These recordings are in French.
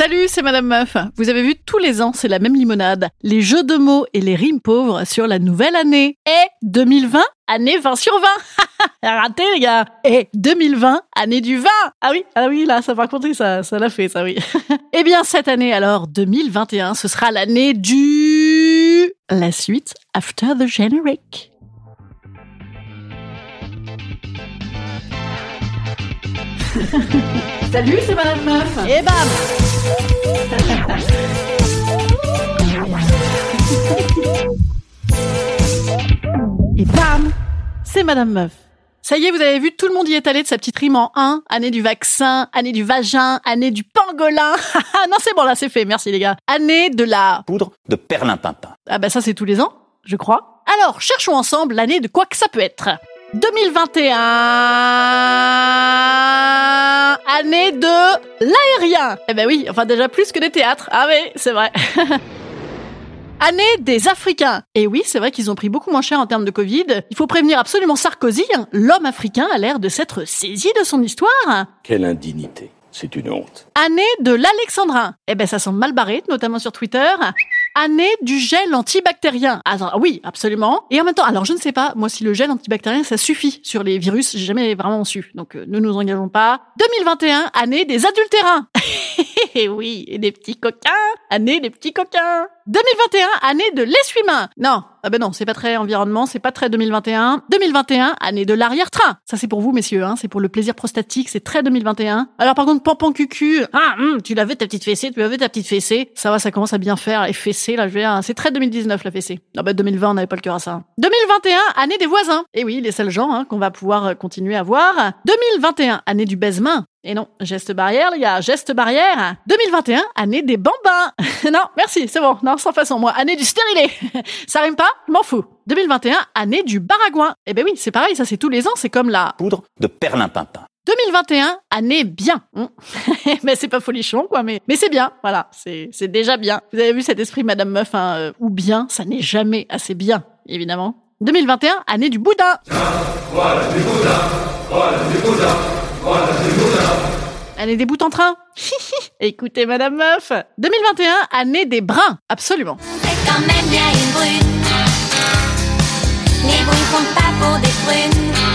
Salut, c'est Madame Meuf. Vous avez vu, tous les ans, c'est la même limonade. Les jeux de mots et les rimes pauvres sur la nouvelle année. Et 2020, année 20 sur 20. Raté, les gars. Et 2020, année du vin. Ah oui, ah oui, là, ça par contre, ça, ça l'a fait, ça oui. eh bien, cette année, alors, 2021, ce sera l'année du... La suite, After the Generic. Salut, c'est Madame Meuf. Et bam C'est Madame Meuf. Ça y est, vous avez vu, tout le monde y est allé de sa petite rime en 1. Année du vaccin, année du vagin, année du pangolin. non, c'est bon, là, c'est fait. Merci, les gars. Année de la... Poudre de perlimpinpin. Ah bah ça, c'est tous les ans, je crois. Alors, cherchons ensemble l'année de quoi que ça peut être. 2021, année de l'aérien. Eh ben oui, enfin déjà plus que des théâtres. Ah oui, c'est vrai. Année des Africains. Et oui, c'est vrai qu'ils ont pris beaucoup moins cher en termes de Covid. Il faut prévenir absolument Sarkozy. hein. L'homme africain a l'air de s'être saisi de son histoire. Quelle indignité. C'est une honte. Année de l'alexandrin. Eh ben, ça semble mal barré, notamment sur Twitter. Année du gel antibactérien. Attends, oui, absolument. Et en même temps, alors je ne sais pas, moi, si le gel antibactérien, ça suffit sur les virus, j'ai jamais vraiment su. Donc, euh, ne nous engageons pas. 2021, année des adultérins. Et oui, et des petits coquins. Année des petits coquins. 2021, année de l'essuie-main. Non, ah ben non, c'est pas très environnement, c'est pas très 2021. 2021, année de l'arrière-train. Ça c'est pour vous, messieurs, hein, c'est pour le plaisir prostatique, c'est très 2021. Alors par contre, pampan cucu, ah, hum, tu l'avais ta petite fessée, tu l'avais ta petite fessée. Ça va, ça commence à bien faire, les fessées, là, je vais, hein, c'est très 2019 la fessée. Ah bah 2020, on n'avait pas le cœur à ça. 2021, année des voisins. Et oui, les seuls gens hein, qu'on va pouvoir euh, continuer à voir. 2021, année du baise-main. Et non, geste barrière, les gars, geste barrière. 2021, année des bambins. non, merci, c'est bon, non, sans façon, moi, année du stérilé. ça rime pas Je m'en fous. 2021, année du baragouin. Eh ben oui, c'est pareil, ça c'est tous les ans, c'est comme la... Poudre de perlimpinpin. 2021, année bien. Hmm. mais c'est pas folichon, quoi, mais, mais c'est bien, voilà, c'est c'est déjà bien. Vous avez vu cet esprit Madame Meuf, hein, euh, ou bien, ça n'est jamais assez bien, évidemment. 2021, année du boudin. Année des bouts en train. Écoutez, Madame Meuf. 2021, année des bruns. Absolument. C'est quand même bien une brune. Les brunes comptent pas pour des prunes.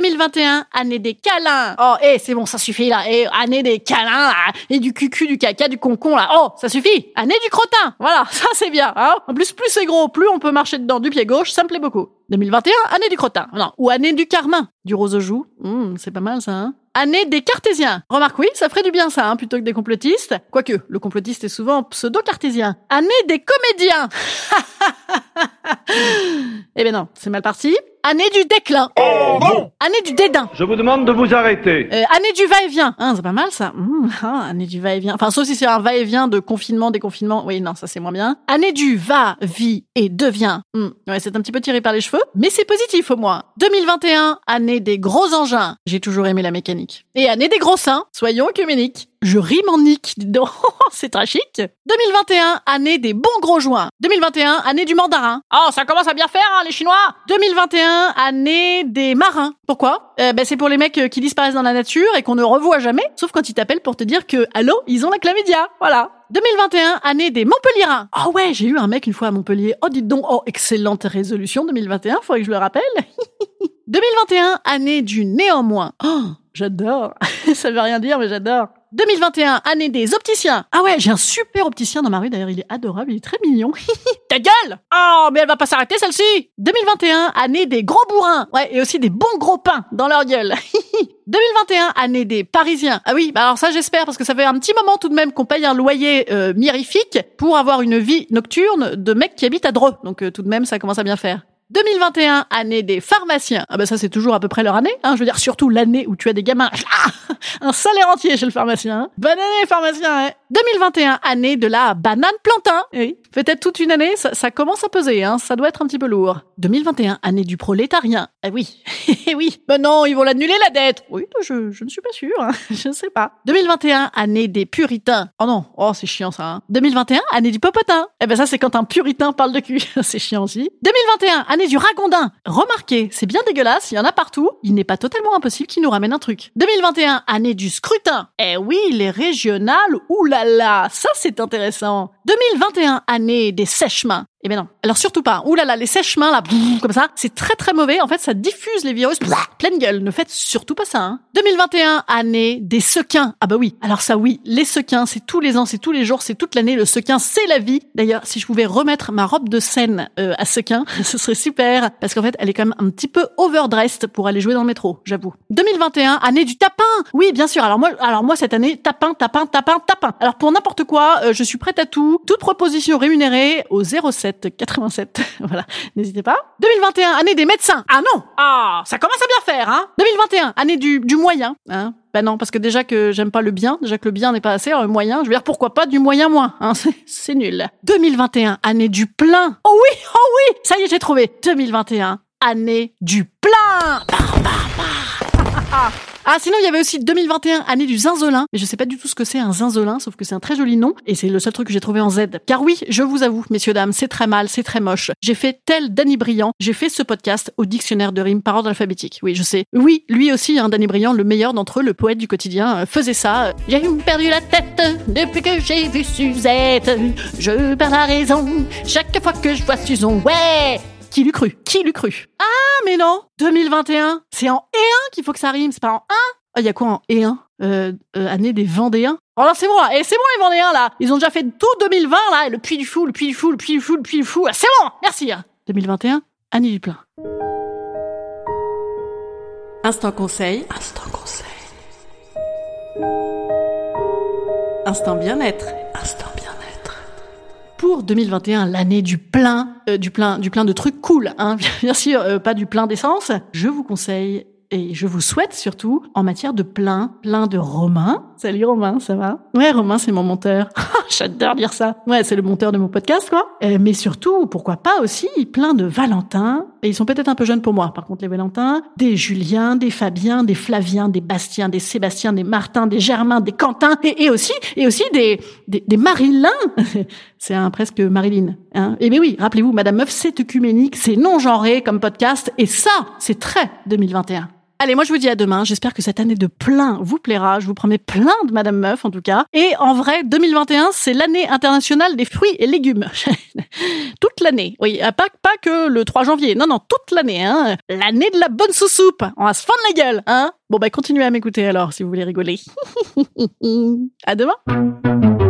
2021, année des câlins. Oh, eh, c'est bon, ça suffit là. Eh, année des câlins, là. Et du cucu, du caca, du concon, là. Oh, ça suffit. Année du crottin. Voilà, ça c'est bien. Hein en plus, plus c'est gros, plus on peut marcher dedans du pied gauche, ça me plaît beaucoup. 2021, année du crottin. Non. Ou année du carmin. Du rose aux joues. Hmm, c'est pas mal ça, hein Année des cartésiens. Remarque, oui, ça ferait du bien ça, hein, plutôt que des complotistes. Quoique, le complotiste est souvent pseudo-cartésien. Année des comédiens. eh ben non, c'est mal parti. Année du déclin. Oh non Année du dédain. Je vous demande de vous arrêter. Euh, année du va-et-vient. Hein, c'est pas mal ça. Mmh, ah, année du va-et-vient. Enfin, sauf si c'est un va-et-vient de confinement, déconfinement. Oui, non, ça c'est moins bien. Année du va, vie et devient. Mmh, Ouais, c'est un petit peu tiré par les cheveux, mais c'est positif au moins. 2021, année des gros engins. J'ai toujours aimé la mécanique. Et année des gros seins. Soyons œcuméniques. Je rime en dis donc. c'est très chic. 2021, année des bons gros joints. 2021, année du mandarin. Oh, ça commence à bien faire, hein, les Chinois. 2021, année des marins. Pourquoi? Euh, ben, C'est pour les mecs euh, qui disparaissent dans la nature et qu'on ne revoit jamais, sauf quand ils t'appellent pour te dire que, allô, ils ont la chlamydia. Voilà. 2021, année des Montpellierins. Oh ouais, j'ai eu un mec une fois à Montpellier. Oh, dites donc, oh, excellente résolution 2021, faudrait que je le rappelle. 2021, année du néanmoins. Oh, j'adore. Ça veut rien dire, mais j'adore. 2021, année des opticiens. Ah ouais, j'ai un super opticien dans ma rue, d'ailleurs, il est adorable, il est très mignon. Ta gueule Oh, mais elle va pas s'arrêter, celle-ci 2021, année des gros bourrins. Ouais, et aussi des bons gros pains dans leur gueule. 2021, année des Parisiens. Ah oui, bah alors ça j'espère, parce que ça fait un petit moment tout de même qu'on paye un loyer euh, mirifique pour avoir une vie nocturne de mecs qui habitent à Dreux. Donc euh, tout de même, ça commence à bien faire. 2021, année des pharmaciens. Ah bah ça c'est toujours à peu près leur année. Hein. Je veux dire surtout l'année où tu as des gamins. Un salaire entier chez le pharmacien. Hein. Bonne année pharmacien. Hein. 2021, année de la banane plantain. Eh Oui. Peut-être toute une année, ça, ça commence à peser. Hein. Ça doit être un petit peu lourd. 2021, année du prolétarien. Ah oui. Eh oui. Ben non, ils vont l'annuler la dette. Oui, je, je ne suis pas sûre. Hein. Je ne sais pas. 2021, année des puritains. Oh non. Oh, c'est chiant ça. Hein. 2021, année du popotin. Eh ben ça c'est quand un puritain parle de cul. c'est chiant aussi. 2021, année du ragondin. Remarquez, c'est bien dégueulasse, il y en a partout. Il n'est pas totalement impossible qu'il nous ramène un truc. 2021, année du scrutin. Eh oui, les régionales, oulala, ça c'est intéressant. 2021, année des sèches-mains. Eh ben non. Alors surtout pas. Ouh là là, les sèches-mains là, comme ça, c'est très très mauvais. En fait, ça diffuse les virus pleine gueule. Ne faites surtout pas ça. Hein. 2021, année des sequins. Ah bah oui. Alors ça oui, les sequins, c'est tous les ans, c'est tous les jours, c'est toute l'année. Le sequin, c'est la vie. D'ailleurs, si je pouvais remettre ma robe de scène euh, à sequin, ce serait super. Parce qu'en fait, elle est quand même un petit peu overdressed pour aller jouer dans le métro, j'avoue. 2021, année du tapin. Oui, bien sûr. Alors moi, alors cette année, tapin, tapin, tapin, tapin. Alors pour n'importe quoi, euh, je suis prête à tout. Toute proposition rémunérée au 07 87. voilà, n'hésitez pas. 2021, année des médecins. Ah non Ah, ça commence à bien faire, hein 2021, année du, du moyen, hein ben non, parce que déjà que j'aime pas le bien, déjà que le bien n'est pas assez, alors le moyen, je veux dire pourquoi pas du moyen moins, hein, c'est- c'est nul. 2021, année du plein. Oh oui, oh oui, ça y est, j'ai trouvé. 2021, année du plein. Bah, bah, bah. Ah, sinon, il y avait aussi 2021, année du zinzolin. Mais je sais pas du tout ce que c'est un zinzolin, sauf que c'est un très joli nom. Et c'est le seul truc que j'ai trouvé en Z. Car oui, je vous avoue, messieurs, dames, c'est très mal, c'est très moche. J'ai fait tel Danny Briand. J'ai fait ce podcast au dictionnaire de rimes par ordre alphabétique. Oui, je sais. Oui, lui aussi, hein, Danny Briand, le meilleur d'entre eux, le poète du quotidien, euh, faisait ça. J'ai perdu la tête depuis que j'ai vu Suzette. Je perds la raison chaque fois que je vois Suzon. Ouais! Qui l'eût cru? Qui l'eût cru? Ah, mais non! 2021, c'est en et1 qu'il faut que ça rime, c'est pas en 1. Ah, il y a quoi en et1 euh, euh, Année des Vendéens Oh là, c'est moi Et c'est bon les Vendéens, là Ils ont déjà fait tout 2020, là et Le Puy du Fou, le Puy du Fou, le Puy du Fou, le Puy du Fou Ah, C'est bon Merci hein. 2021, année du plein. Instant conseil. Instant conseil. Instant bien-être. Pour 2021, l'année du plein, euh, du plein, du plein de trucs cool, hein. Bien sûr, euh, pas du plein d'essence. Je vous conseille et je vous souhaite surtout en matière de plein, plein de Romain. Salut Romain, ça va? Ouais, Romain, c'est mon monteur. J'adore dire ça. Ouais, c'est le monteur de mon podcast, quoi. Euh, mais surtout, pourquoi pas aussi plein de Valentin. Et ils sont peut-être un peu jeunes pour moi, par contre, les Valentins. Des Julien, des Fabien, des Flaviens, des Bastien, des Sébastien, des Martin, des Germain, des Quentin, et, aussi, et aussi des, Marilyn. c'est un presque Marilyn. Hein. Et mais oui, rappelez-vous, Madame Meuf, c'est œcuménique, c'est non genré comme podcast, et ça, c'est très 2021. Allez, moi je vous dis à demain. J'espère que cette année de plein vous plaira. Je vous promets plein de Madame Meuf en tout cas. Et en vrai, 2021, c'est l'année internationale des fruits et légumes. toute l'année. Oui, euh, pas pas que le 3 janvier. Non non, toute l'année. Hein. L'année de la bonne sous-soupe. On va se fendre la gueule. Hein. Bon bah continuez à m'écouter alors si vous voulez rigoler. à demain.